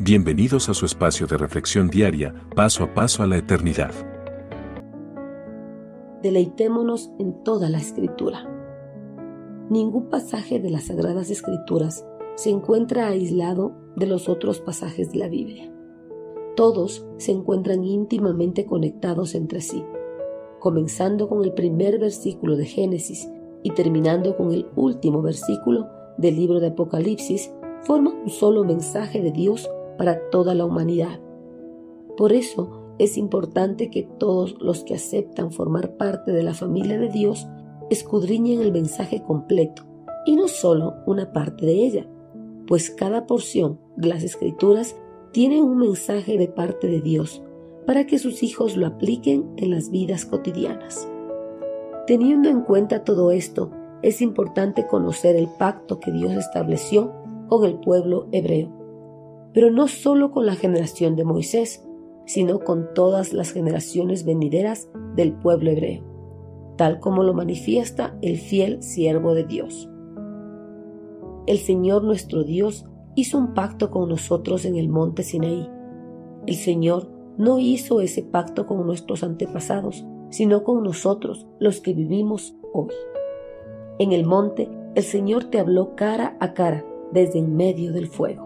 Bienvenidos a su espacio de reflexión diaria, paso a paso a la eternidad. Deleitémonos en toda la escritura. Ningún pasaje de las Sagradas Escrituras se encuentra aislado de los otros pasajes de la Biblia. Todos se encuentran íntimamente conectados entre sí, comenzando con el primer versículo de Génesis y terminando con el último versículo del libro de Apocalipsis, forman un solo mensaje de Dios para toda la humanidad. Por eso es importante que todos los que aceptan formar parte de la familia de Dios escudriñen el mensaje completo y no solo una parte de ella, pues cada porción de las escrituras tiene un mensaje de parte de Dios para que sus hijos lo apliquen en las vidas cotidianas. Teniendo en cuenta todo esto, es importante conocer el pacto que Dios estableció con el pueblo hebreo pero no solo con la generación de Moisés, sino con todas las generaciones venideras del pueblo hebreo, tal como lo manifiesta el fiel siervo de Dios. El Señor nuestro Dios hizo un pacto con nosotros en el monte Sinaí. El Señor no hizo ese pacto con nuestros antepasados, sino con nosotros, los que vivimos hoy. En el monte, el Señor te habló cara a cara desde en medio del fuego.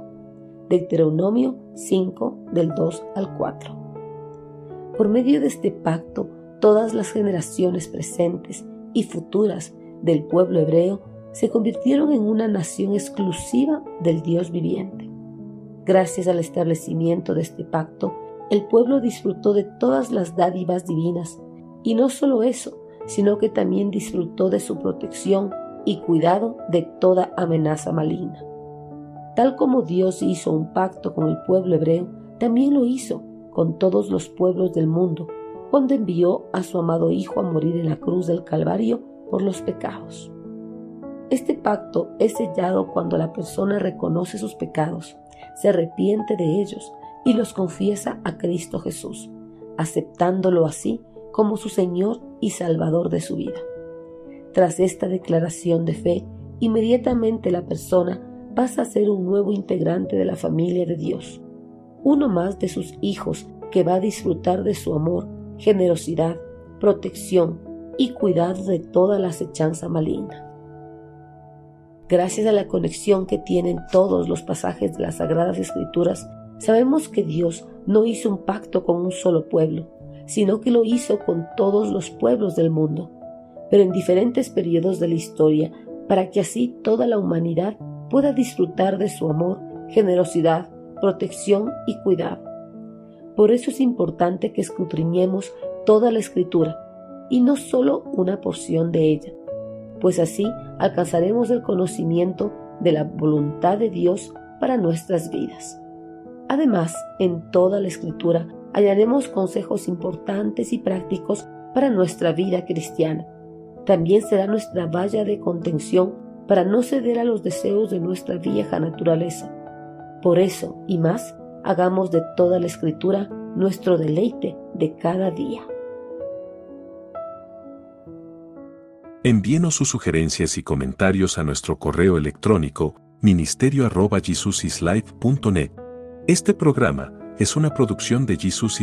Deuteronomio 5 del 2 al 4. Por medio de este pacto, todas las generaciones presentes y futuras del pueblo hebreo se convirtieron en una nación exclusiva del Dios viviente. Gracias al establecimiento de este pacto, el pueblo disfrutó de todas las dádivas divinas, y no solo eso, sino que también disfrutó de su protección y cuidado de toda amenaza maligna. Tal como Dios hizo un pacto con el pueblo hebreo, también lo hizo con todos los pueblos del mundo, cuando envió a su amado Hijo a morir en la cruz del Calvario por los pecados. Este pacto es sellado cuando la persona reconoce sus pecados, se arrepiente de ellos y los confiesa a Cristo Jesús, aceptándolo así como su Señor y Salvador de su vida. Tras esta declaración de fe, inmediatamente la persona pasa a ser un nuevo integrante de la familia de Dios, uno más de sus hijos que va a disfrutar de su amor, generosidad, protección y cuidado de toda la acechanza maligna. Gracias a la conexión que tienen todos los pasajes de las Sagradas Escrituras, sabemos que Dios no hizo un pacto con un solo pueblo, sino que lo hizo con todos los pueblos del mundo, pero en diferentes periodos de la historia, para que así toda la humanidad pueda disfrutar de su amor, generosidad, protección y cuidado. Por eso es importante que escudriñemos toda la escritura y no solo una porción de ella, pues así alcanzaremos el conocimiento de la voluntad de Dios para nuestras vidas. Además, en toda la escritura hallaremos consejos importantes y prácticos para nuestra vida cristiana. También será nuestra valla de contención para no ceder a los deseos de nuestra vieja naturaleza. Por eso, y más, hagamos de toda la escritura nuestro deleite de cada día. Envíenos sus sugerencias y comentarios a nuestro correo electrónico ministerio.jesusislife.net. Este programa es una producción de Jesus